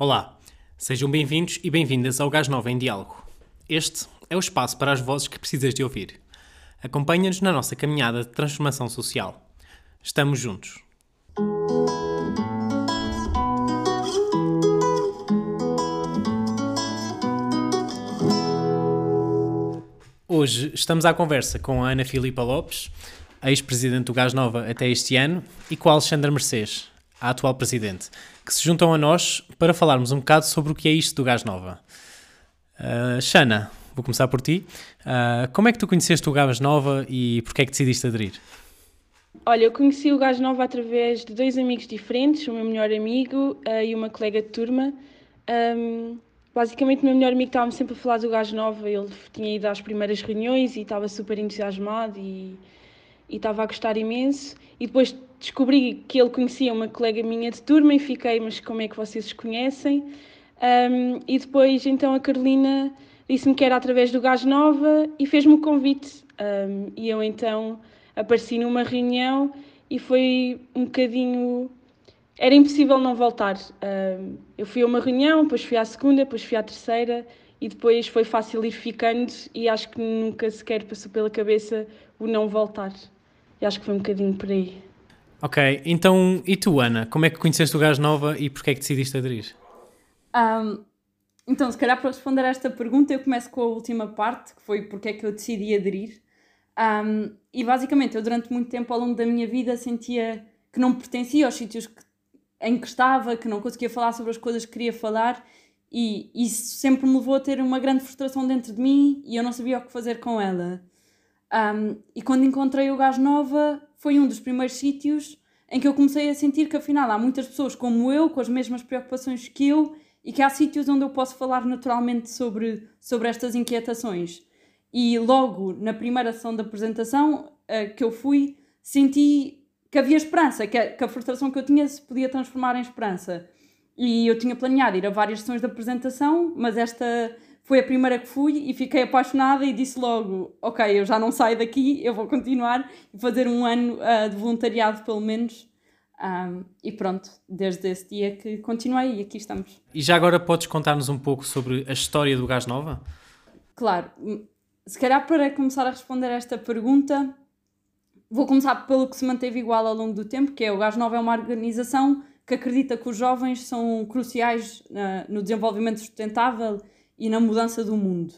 Olá, sejam bem-vindos e bem-vindas ao Gás Nova em Diálogo. Este é o espaço para as vozes que precisas de ouvir. Acompanha-nos na nossa caminhada de transformação social. Estamos juntos. Hoje estamos à conversa com a Ana Filipa Lopes, ex-presidente do Gás Nova até este ano, e com a Alexandra Mercedes, a atual presidente, que se juntam a nós para falarmos um bocado sobre o que é isto do Gás Nova. Uh, Xana, vou começar por ti. Uh, como é que tu conheceste o Gás Nova e porquê é que decidiste aderir? Olha, eu conheci o Gás Nova através de dois amigos diferentes, o meu melhor amigo uh, e uma colega de turma. Um, basicamente, o meu melhor amigo estava-me sempre a falar do Gás Nova, ele tinha ido às primeiras reuniões e estava super entusiasmado e, e estava a gostar imenso. E depois descobri que ele conhecia uma colega minha de turma e fiquei, mas como é que vocês se conhecem? Um, e depois, então, a Carolina disse-me que era através do Gás Nova e fez-me o convite. Um, e eu, então, apareci numa reunião e foi um bocadinho. Era impossível não voltar. Um, eu fui a uma reunião, depois fui à segunda, depois fui à terceira e depois foi fácil ir ficando e acho que nunca sequer passou pela cabeça o não voltar. E acho que foi um bocadinho por aí. Ok, então e tu, Ana? Como é que conheceste o Gás Nova e porquê é que decidiste aderir? Um, então, se calhar para responder a esta pergunta, eu começo com a última parte, que foi porque é que eu decidi aderir. Um, e basicamente, eu durante muito tempo ao longo da minha vida sentia que não pertencia aos sítios que, em que estava, que não conseguia falar sobre as coisas que queria falar, e isso sempre me levou a ter uma grande frustração dentro de mim e eu não sabia o que fazer com ela. Um, e quando encontrei o Gás Nova, foi um dos primeiros sítios em que eu comecei a sentir que afinal há muitas pessoas como eu, com as mesmas preocupações que eu, e que há sítios onde eu posso falar naturalmente sobre, sobre estas inquietações. E logo na primeira sessão da apresentação uh, que eu fui, senti que havia esperança, que a, que a frustração que eu tinha se podia transformar em esperança. E eu tinha planeado ir a várias sessões de apresentação, mas esta foi a primeira que fui e fiquei apaixonada e disse logo: Ok, eu já não saio daqui, eu vou continuar e fazer um ano uh, de voluntariado, pelo menos. Um, e pronto, desde esse dia que continuei e aqui estamos. E já agora podes contar-nos um pouco sobre a história do Gás Nova? Claro, se calhar para começar a responder a esta pergunta, vou começar pelo que se manteve igual ao longo do tempo, que é o Gás Nova é uma organização que acredita que os jovens são cruciais uh, no desenvolvimento sustentável e na mudança do mundo.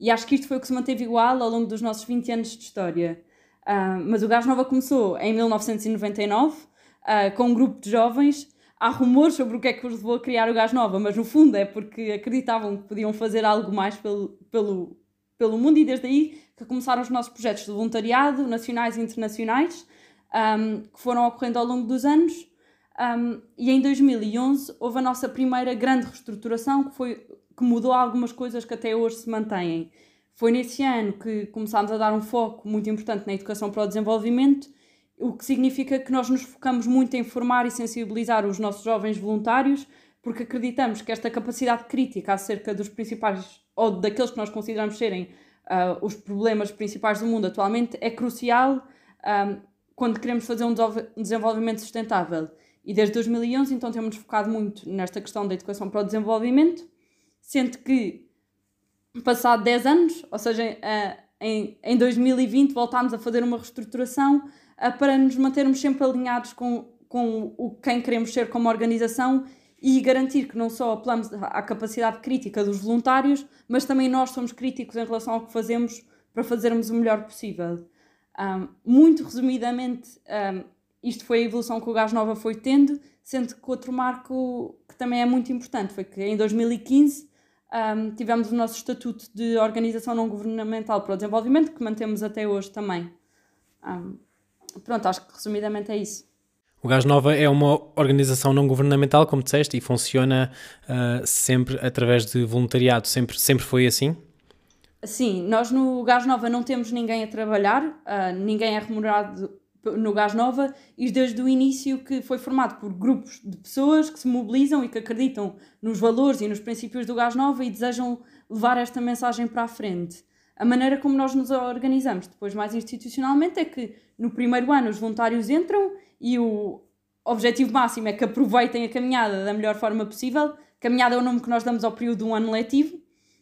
E acho que isto foi o que se manteve igual ao longo dos nossos 20 anos de história. Uh, mas o Gás Nova começou em 1999, uh, com um grupo de jovens. Há rumores sobre o que é que os levou a criar o Gás Nova, mas no fundo é porque acreditavam que podiam fazer algo mais pelo, pelo, pelo mundo e desde aí que começaram os nossos projetos de voluntariado, nacionais e internacionais, um, que foram ocorrendo ao longo dos anos. Um, e em 2011 houve a nossa primeira grande reestruturação, que foi que mudou algumas coisas que até hoje se mantêm. Foi nesse ano que começámos a dar um foco muito importante na educação para o desenvolvimento, o que significa que nós nos focamos muito em formar e sensibilizar os nossos jovens voluntários, porque acreditamos que esta capacidade crítica acerca dos principais, ou daqueles que nós consideramos serem uh, os problemas principais do mundo atualmente, é crucial um, ah, quando queremos fazer um desenvolvimento sustentável. E desde 2011, então, temos focado muito nesta questão da educação para o desenvolvimento sendo que, passado 10 anos, ou seja, em, em 2020, voltámos a fazer uma reestruturação para nos mantermos sempre alinhados com, com o quem queremos ser como organização e garantir que não só apelamos à capacidade crítica dos voluntários, mas também nós somos críticos em relação ao que fazemos para fazermos o melhor possível. Um, muito resumidamente, um, isto foi a evolução que o Gás Nova foi tendo, sendo que outro marco que também é muito importante foi que em 2015 um, tivemos o nosso estatuto de organização não governamental para o desenvolvimento, que mantemos até hoje também. Um, pronto, acho que resumidamente é isso. O Gás Nova é uma organização não governamental, como disseste, e funciona uh, sempre através de voluntariado. Sempre, sempre foi assim? Sim, nós no Gás Nova não temos ninguém a trabalhar, uh, ninguém é remunerado no Gás Nova e desde o início que foi formado por grupos de pessoas que se mobilizam e que acreditam nos valores e nos princípios do Gás Nova e desejam levar esta mensagem para a frente. A maneira como nós nos organizamos depois mais institucionalmente é que no primeiro ano os voluntários entram e o, objetivo máximo é que aproveitem a caminhada da melhor forma possível. Caminhada é o nome que nós damos ao período de um ano letivo.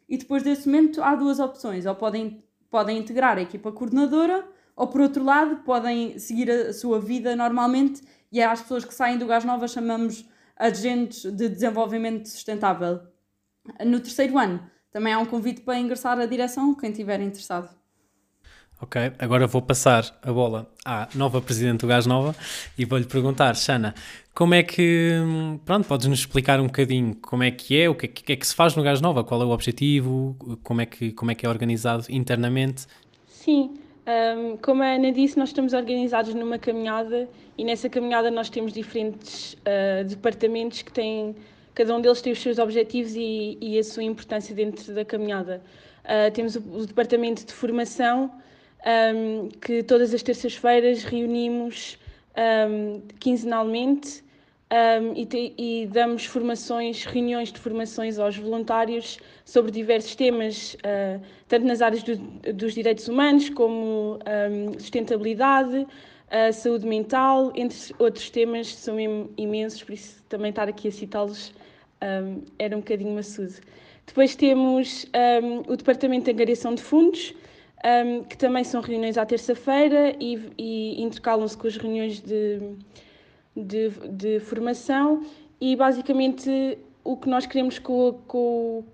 E depois desse momento há duas opções. Ou podem, podem integrar a equipa coordenadora, ou por outro lado, podem seguir a sua vida normalmente. E é às pessoas que saem do Gás Nova chamamos agentes de desenvolvimento sustentável. No terceiro ano, também há um convite para ingressar a direção, quem estiver interessado. Ok, agora vou passar a bola à nova presidente do Gás Nova e vou-lhe perguntar, Xana, como é que, pronto, podes-nos explicar um bocadinho como é que é, o que é que, é que se faz no Gás Nova, qual é o objetivo, como é que, como é, que é organizado internamente? Sim, um, como a Ana disse, nós estamos organizados numa caminhada e nessa caminhada nós temos diferentes uh, departamentos que têm, cada um deles tem os seus objetivos e, e a sua importância dentro da caminhada. Uh, temos o, o departamento de formação, um, que todas as terças-feiras reunimos um, quinzenalmente um, e, te, e, damos formações, reuniões de formações aos voluntários sobre diversos temas, uh, tanto nas áreas do, dos direitos humanos como sustentabilidade, uh, saúde mental, entre outros temas, são imensos, por isso também estar aqui a citá-los era um bocadinho maçudo. Depois temos o Departamento de Angariação de Fundos, um, que também são reuniões à terça-feira e, e intercalam-se com as reuniões de, de, de, formação e basicamente o que nós queremos com, com,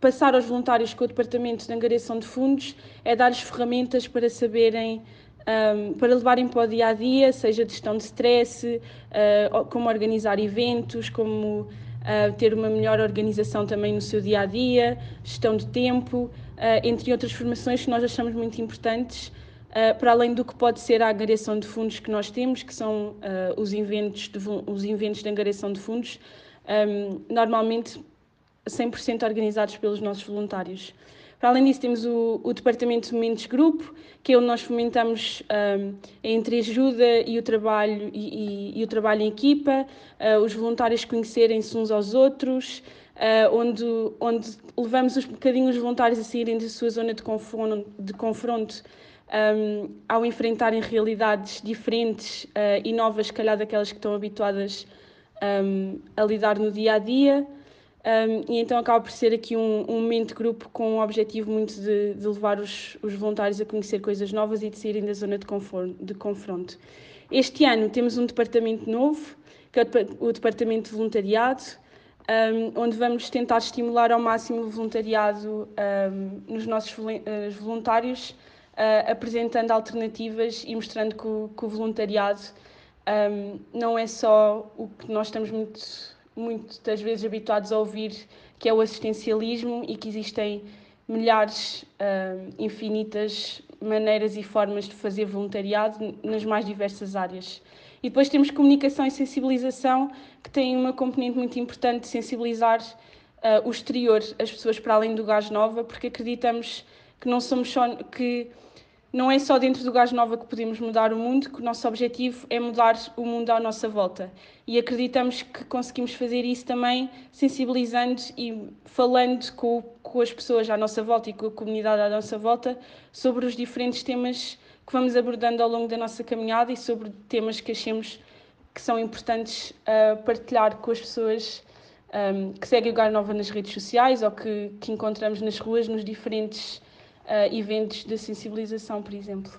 passar aos voluntários com o Departamento de Angariação de Fundos é dar-lhes ferramentas para saberem um, para levarem para o dia a dia, seja de gestão de stress, uh, como organizar eventos, como uh, ter uma melhor organização também no seu dia a dia, gestão de tempo. Eh, entre outras formações que nós achamos muito importantes, uh, para além do que pode ser a angariação de fundos que nós temos, que são uh, os, eventos de, os eventos de angariação de fundos, normalmente 100% organizados pelos nossos voluntários. Para além disso, temos o, o Departamento de Momentos Grupo, que é onde nós fomentamos um, a entreajuda e o trabalho, e, e, e o trabalho em equipa, uh, os voluntários conhecerem-se uns aos outros, uh, onde, onde levamos um bocadinho os voluntários a saírem da sua zona de confronto, de confronto um, ao enfrentarem realidades diferentes uh, e novas, se calhar daquelas que estão habituadas um, a lidar no dia a dia. Um, e então acaba por ser aqui um, um momento de grupo com um objetivo muito de, de levar os, os, voluntários a conhecer coisas novas e de saírem da zona de, de confronto. Este ano temos um departamento novo, que é o, o Departamento de Voluntariado, um, onde vamos tentar estimular ao máximo o voluntariado nos nossos uh, voluntários, uh, apresentando alternativas e mostrando que o, que o voluntariado um, não é só o que nós estamos muito, muitas vezes habituados a ouvir, que é o assistencialismo e que existem milhares, infinitas maneiras e formas de fazer voluntariado nas mais diversas áreas. E depois temos comunicação e sensibilização, que tem uma componente muito importante de sensibilizar uh, o exterior, as pessoas para além do gás nova, porque acreditamos que não somos só que não é só dentro do gás nova que podemos mudar o mundo, que o nosso objetivo é mudar o mundo à nossa volta. E acreditamos que conseguimos fazer isso também sensibilizando e falando com, com as pessoas à nossa volta e com a comunidade à nossa volta sobre os diferentes temas que vamos abordando ao longo da nossa caminhada e sobre temas que achemos que são importantes uh, partilhar com as pessoas um, que seguem o Gar Nova nas redes sociais ou que, que encontramos nas ruas, nos diferentes uh, eventos de sensibilização, por exemplo.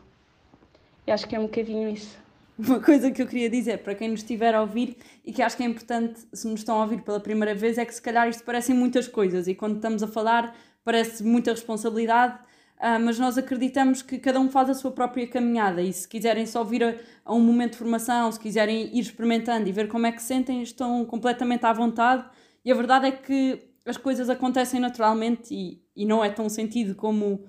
E acho que é um bocadinho isso. Uma coisa que eu queria dizer para quem nos estiver a ouvir e que acho que é importante se nos estão a ouvir pela primeira vez é que se calhar isto parecem muitas coisas e quando estamos a falar parece muita responsabilidade Uh, mas nós acreditamos que cada um faz a sua própria caminhada e se quiserem só vir a, a, um momento de formação, se quiserem ir experimentando e ver como é que se sentem, estão completamente à vontade. E a verdade é que as coisas acontecem naturalmente e, e não é tão sentido como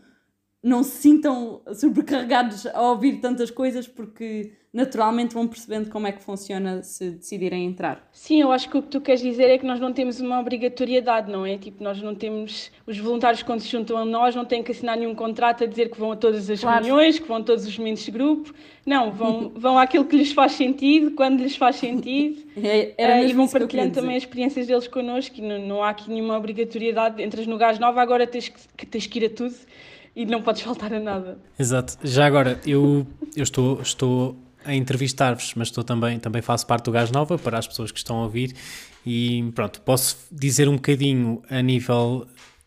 não se sintam sobrecarregados a ouvir tantas coisas porque naturalmente vão percebendo como é que funciona se decidirem entrar. Sim, eu acho que o que tu queres dizer é que nós não temos uma obrigatoriedade, não é? Tipo, nós não temos. Os voluntários, quando se juntam a nós, não têm que assinar nenhum contrato a dizer que vão a todas as claro. reuniões, que vão a todos os momentos de grupo. Não, vão, vão àquilo que lhes faz sentido, quando lhes faz sentido. É, uh, e vão partilhando também as experiências deles connosco. E não, não há aqui nenhuma obrigatoriedade. Entras no gás nova, agora tens que, tens que ir a tudo e não podes faltar a nada. Exato. Já agora, eu, eu estou. estou a entrevistar-vos, mas estou também, também faço parte do Gás Nova para as pessoas que estão a ouvir e pronto, posso dizer um bocadinho a nível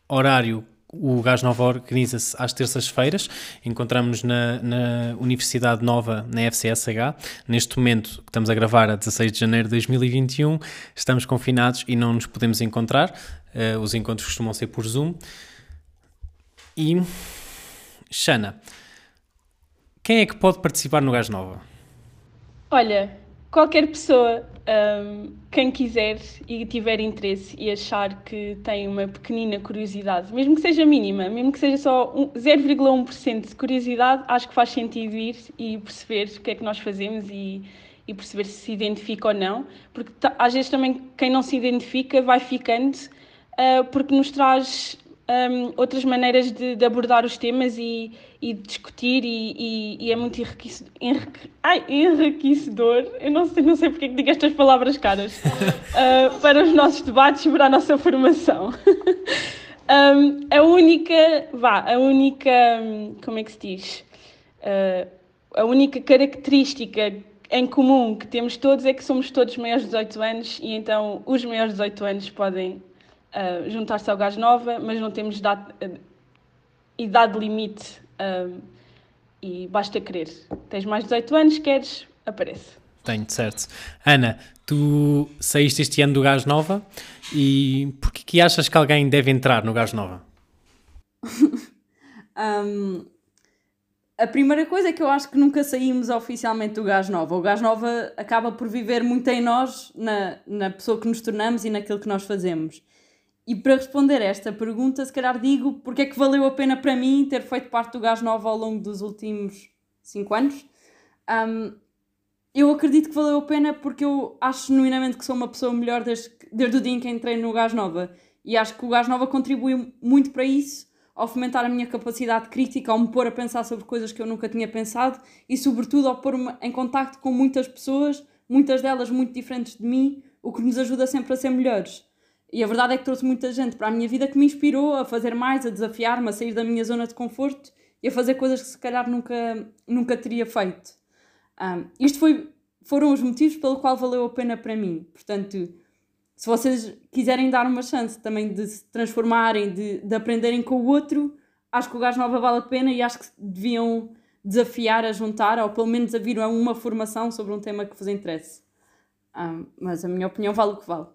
horário o Gás Nova organiza-se às terças-feiras. Encontramos-nos na, na, Universidade Nova, na FCSH. Neste momento, que estamos a gravar a 16 de janeiro de 2021, estamos confinados e não nos podemos encontrar. Uh, os encontros costumam ser por Zoom. E, Xana, quem é que pode participar no Gás Nova? Olha, qualquer pessoa, um, quem quiser e tiver interesse e achar que tem uma pequenina curiosidade, mesmo que seja mínima, mesmo que seja só 0,1% de curiosidade, acho que faz sentido ir e perceber o que é que nós fazemos e, e perceber se se identifica ou não, porque às vezes também quem não se identifica vai ficando uh, porque nos traz um, outras maneiras de, de, abordar os temas e, e discutir e, e, e, é muito enriquecedor, enrique, ai, enriquecedor, eu não sei, não sei porque é que digo estas palavras caras, uh, para os nossos debates e para a nossa formação. um, a única, vá, a única, como é que se diz? Uh, a única característica em comum que temos todos é que somos todos maiores de 18 anos e então os maiores de 18 anos podem uh, juntar-se ao Gás Nova, mas não temos data, uh, idade limite uh, e basta querer. Tens mais de 18 anos, queres, aparece. Tenho, certo. Ana, tu saíste este ano do Gás Nova e por que achas que alguém deve entrar no Gás Nova? um, a primeira coisa é que eu acho que nunca saímos oficialmente do Gás Nova. O Gás Nova acaba por viver muito em nós, na, na pessoa que nos tornamos e naquilo que nós fazemos. E para responder a esta pergunta, se calhar digo porque é que valeu a pena para mim ter feito parte do Gás Nova ao longo dos últimos 5 anos. Um, eu acredito que valeu a pena porque eu acho genuinamente que sou uma pessoa melhor desde, desde o dia em que entrei no Gás Nova. E acho que o Gás Nova contribui muito para isso, ao fomentar a minha capacidade crítica, ao me pôr a pensar sobre coisas que eu nunca tinha pensado e, sobretudo, ao pôr-me em contacto com muitas pessoas, muitas delas muito diferentes de mim, o que nos ajuda sempre a ser melhores. E a verdade é que trouxe muita gente para a minha vida que me inspirou a fazer mais, a desafiar-me, a sair da minha zona de conforto e a fazer coisas que se calhar nunca, nunca teria feito. Um, isto foi, foram os motivos pelo qual valeu a pena para mim. Portanto, se vocês quiserem dar uma chance também de se transformarem, de, de aprenderem com o outro, acho que o Gás Nova vale a pena e acho que deviam desafiar a juntar ou pelo menos a vir a uma formação sobre um tema que vos interesse. Um, mas a minha opinião vale o que vale.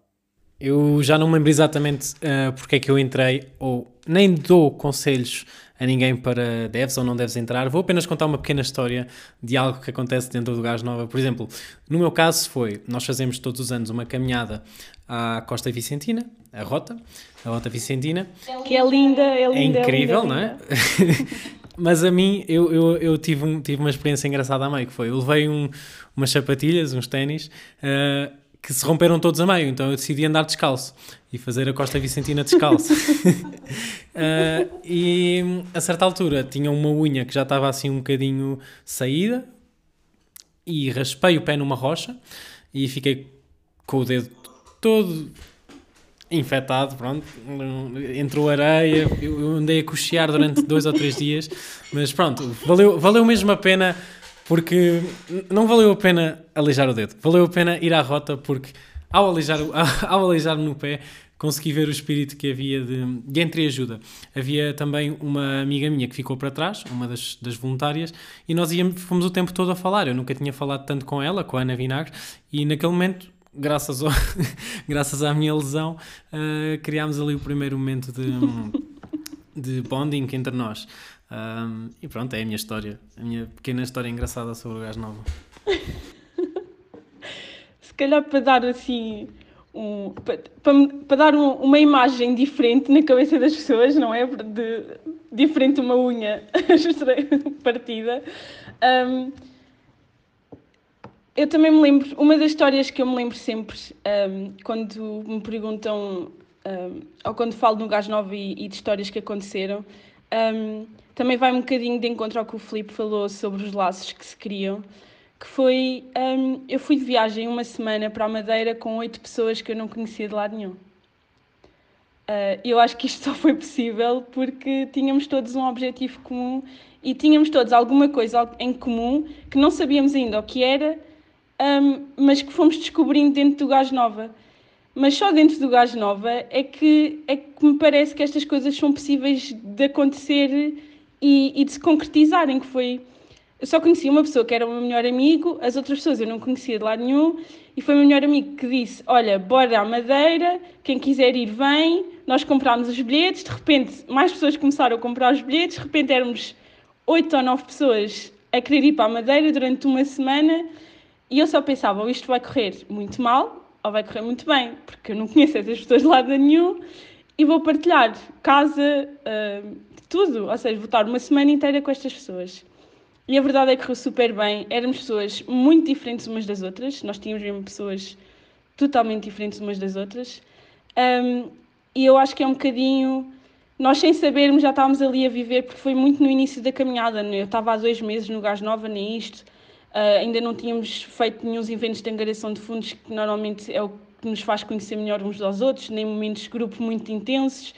Eu já não me lembro exatamente uh, porque é que eu entrei, ou nem dou conselhos a ninguém para deves ou não deves entrar. Vou apenas contar uma pequena história de algo que acontece dentro do Gás Nova. Por exemplo, no meu caso foi, nós fazemos todos os anos uma caminhada à Costa Vicentina, a Rota, a Rota Vicentina. Que é linda, é linda. É incrível, é linda, não é? Mas a mim, eu, eu, eu tive, um, tive uma experiência engraçada a meio, que foi, eu levei um, umas sapatilhas, uns ténis, uh, que se romperam todos a meio, então eu decidi andar descalço e fazer a Costa Vicentina descalço. uh, e a certa altura tinha uma unha que já estava assim um bocadinho saída e raspei o pé numa rocha e fiquei com o dedo todo infectado, pronto, entrou areia, eu andei a cochear durante dois ou três dias, mas pronto, valeu, valeu mesmo a pena porque não valeu a pena aleijar o dedo, valeu a pena ir à rota porque ao aleijar, ao aleijar no pé consegui ver o espírito que havia de, de entreajuda. Havia também uma amiga minha que ficou para trás, uma das, das voluntárias, e nós íamos, fomos o tempo todo a falar. Eu nunca tinha falado tanto com ela, com a Ana Vinagre, e naquele momento graças, ao, graças à minha lesão, uh, criámos ali o primeiro momento de, de bonding entre nós. Um, e pronto, é a minha história, a minha pequena história engraçada sobre o gás novo. Se calhar para dar assim um, para, para, dar um, uma imagem diferente na cabeça das pessoas, não é? De, diferente uma unha partida. Um, eu também me lembro, uma das histórias que eu me lembro sempre um, quando me perguntam, um, ou quando falo no Gás Novo e, e de histórias que aconteceram, um, também vai um bocadinho de encontro ao que o Filipe falou sobre os laços que se criam, que foi, um, eu fui de viagem uma semana para a Madeira com oito pessoas que eu não conhecia de lado nenhum. Uh, eu acho que isto só foi possível porque tínhamos todos um objetivo comum e tínhamos todos alguma coisa em comum que não sabíamos ainda o que era, um, mas que fomos descobrindo dentro do Gás Nova. Mas só dentro do Gás Nova é que, é que me parece que estas coisas são possíveis de acontecer e, e de se concretizarem, que foi... Eu só conhecia uma pessoa que era o meu melhor amigo, as outras pessoas eu não conhecia de lado nenhum, e foi o meu melhor amigo que disse, olha, bora à Madeira, quem quiser ir vem, nós comprámos os bilhetes, de repente mais pessoas começaram a comprar os bilhetes, de repente éramos oito ou nove pessoas a querer ir para a Madeira durante uma semana, e eu só pensava, ou isto vai correr muito mal, ou vai correr muito bem, porque eu não conheço essas pessoas de lado nenhum, e vou partilhar casa, uh, tudo, ou seja, vou estar uma semana inteira com estas pessoas. E a verdade é que correu super bem, éramos pessoas muito diferentes umas das outras, nós tínhamos mesmo pessoas totalmente diferentes umas das outras, um, e eu acho que é um bocadinho. Nós, sem sabermos, já estávamos ali a viver, porque foi muito no início da caminhada. Né? Eu estava há dois meses no Gás Nova, nem isto. Uh, ainda não tínhamos feito nenhum eventos de angariação de fundos, que normalmente é o que nos faz conhecer melhor uns aos outros, nem momentos de grupo muito intensos.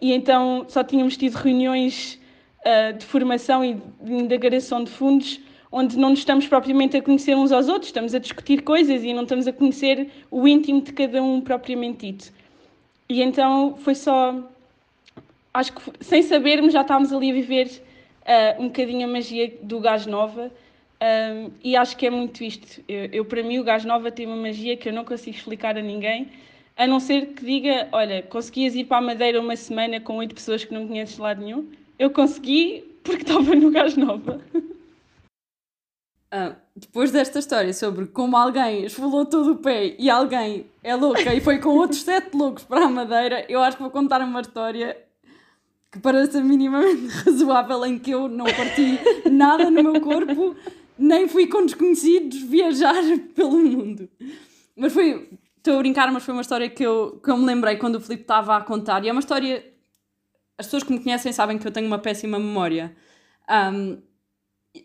E então só tínhamos tido reuniões uh, de formação e de indagação de fundos onde não nos estamos propriamente a conhecer uns aos outros, estamos a discutir coisas e não estamos a conhecer o íntimo de cada um propriamente dito. E então foi só. Acho que sem sabermos já estávamos ali a viver uh, um bocadinho a magia do Gás Nova. Um, e acho que é muito isto. Eu, eu, para mim, o Gás Nova tem uma magia que eu não consigo explicar a ninguém, a não ser que diga: olha, conseguias ir para a Madeira uma semana com oito pessoas que não conheces de lado nenhum? Eu consegui porque estava no Gás Nova. Ah, depois desta história sobre como alguém esfolou todo o pé e alguém é louca e foi com outros sete loucos para a Madeira, eu acho que vou contar uma história que parece minimamente razoável em que eu não parti nada no meu corpo, nem fui com desconhecidos viajar pelo mundo. Mas foi, estou a brincar, mas foi uma história que eu, que eu me lembrei quando o Filipe estava a contar. E é uma história. As pessoas que me conhecem sabem que eu tenho uma péssima memória. Um,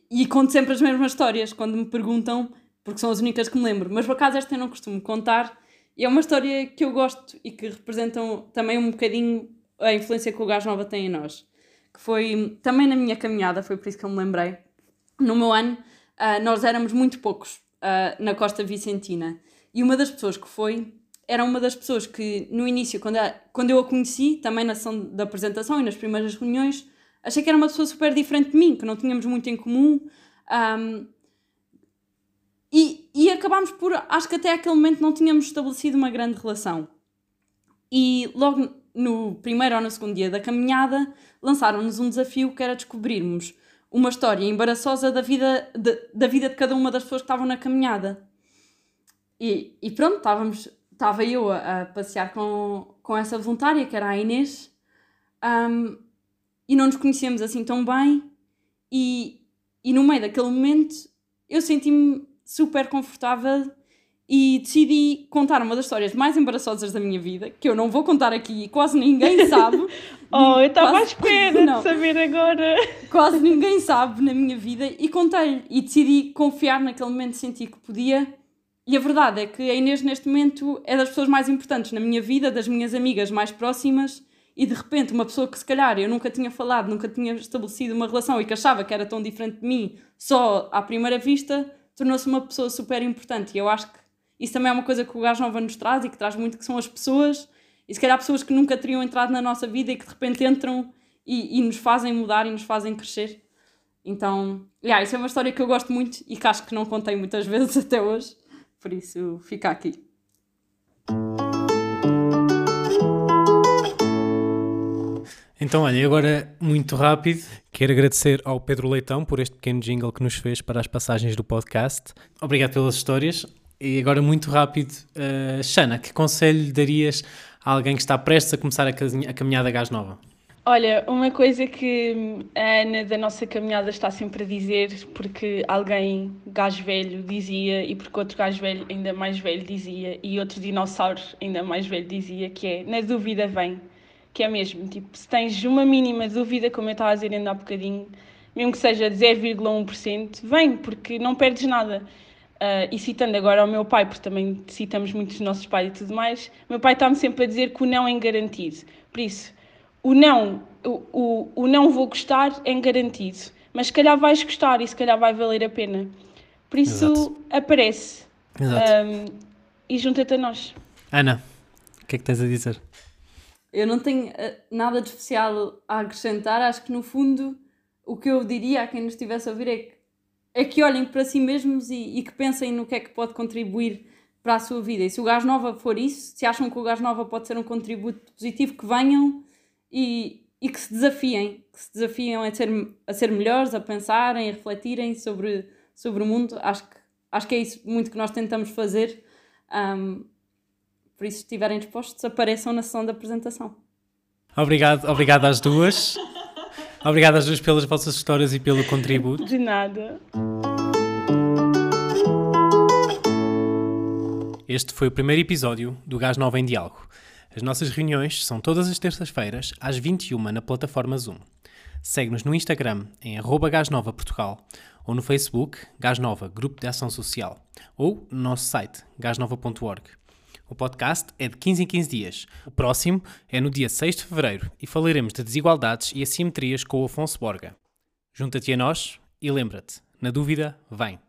e conto sempre as mesmas histórias quando me perguntam, porque são as únicas que me lembro. Mas por acaso esta eu não costumo contar. E é uma história que eu gosto e que representam também um bocadinho a influência que o Gás Nova tem em nós. Que foi também na minha caminhada, foi por isso que eu me lembrei. No meu ano, uh, nós éramos muito poucos uh, na Costa Vicentina. E uma das pessoas que foi era uma das pessoas que no início, quando, a, quando eu a conheci, também na sessão da apresentação e nas primeiras reuniões, achei que era uma pessoa super diferente de mim, que não tínhamos muito em comum. Um, e, e acabámos por, acho que até aquele momento não tínhamos estabelecido uma grande relação. E logo no primeiro ou no segundo dia da caminhada, lançaram-nos um desafio que era descobrirmos uma história embaraçosa da vida de, da vida de cada uma das pessoas que estavam na caminhada. E, e pronto, estávamos, estava eu a, a, passear com, com essa voluntária, que era a Inês, um, e não nos conhecíamos assim tão bem, e, e no meio daquele momento eu senti-me super confortável e decidi contar uma das histórias mais embaraçosas da minha vida, que eu não vou contar aqui, quase ninguém sabe. oh, eu estava à espera não, de saber agora. Quase ninguém sabe na minha vida e contei e decidi confiar naquele momento, senti que podia. E a verdade é que a Inês neste momento é das pessoas mais importantes na minha vida, das minhas amigas mais próximas e de repente uma pessoa que se calhar eu nunca tinha falado, nunca tinha estabelecido uma relação e que achava que era tão diferente de mim só à primeira vista, tornou-se uma pessoa super importante. E eu acho que isso também é uma coisa que o Gás Nova nos traz e que traz muito, que são as pessoas, e se calhar pessoas que nunca teriam entrado na nossa vida e que de repente entram e, e nos fazem mudar e nos fazem crescer. Então, yeah, isso é uma história que eu gosto muito e que acho que não contei muitas vezes até hoje, por isso fica aqui. Então, olha, agora muito rápido, quero agradecer ao Pedro Leitão por este pequeno jingle que nos fez para as passagens do podcast. Obrigado pelas histórias. E agora, muito rápido, uh, Xana, que conselho darias a alguém que está prestes a começar a, a caminhada Gás Nova? Olha, uma coisa que a Ana da nossa caminhada está sempre a dizer, porque alguém gás velho dizia e porque outro gás velho ainda mais velho dizia e outro dinossauro ainda mais velho dizia, que é na dúvida vem, que é mesmo, tipo, se tens uma mínima dúvida, como eu estava a dizer ainda há bocadinho, mesmo que seja de 0,1%, vem, porque não perdes nada. Uh, e citando agora o meu pai, porque também citamos muitos dos nossos pais e tudo mais, meu pai está-me sempre a dizer que o não é garantido. Por isso, o não, o, o, o não vou gostar é garantido, mas se calhar vais gostar e se calhar vai valer a pena. Por isso, Exato. aparece um, e junta-te a nós. Ana, o que é que tens a dizer? Eu não tenho uh, nada de especial a acrescentar, acho que no fundo o que eu diria a quem nos estivesse a ouvir é que é que olhem para si mesmos e, e, que pensem no que é que pode contribuir para a sua vida. E se o Gás Nova for isso, se acham que o Gás Nova pode ser um contributo positivo, que venham e, e que se desafiem, que se desafiem a ser, a ser melhores, a pensarem, a refletirem sobre, sobre o mundo. Acho que, acho que é isso muito que nós tentamos fazer. Um, por isso, se estiverem dispostos, apareçam na sessão da apresentação. Obrigado, obrigado às duas. Obrigado às duas pelas vossas histórias e pelo contributo. De nada. Este foi o primeiro episódio do Gás Nova em Diálogo. As nossas reuniões são todas as terças-feiras, às 21 na plataforma Zoom. Segue-nos no Instagram em arroba Portugal ou no Facebook Gás Nova Grupo de Ação Social ou no nosso site gasnova.org. O podcast é de 15 em 15 dias. O próximo é no dia 6 de fevereiro e falaremos de desigualdades e assimetrias com o Afonso Borga. Junta-te a nós e lembra-te: na dúvida, vem.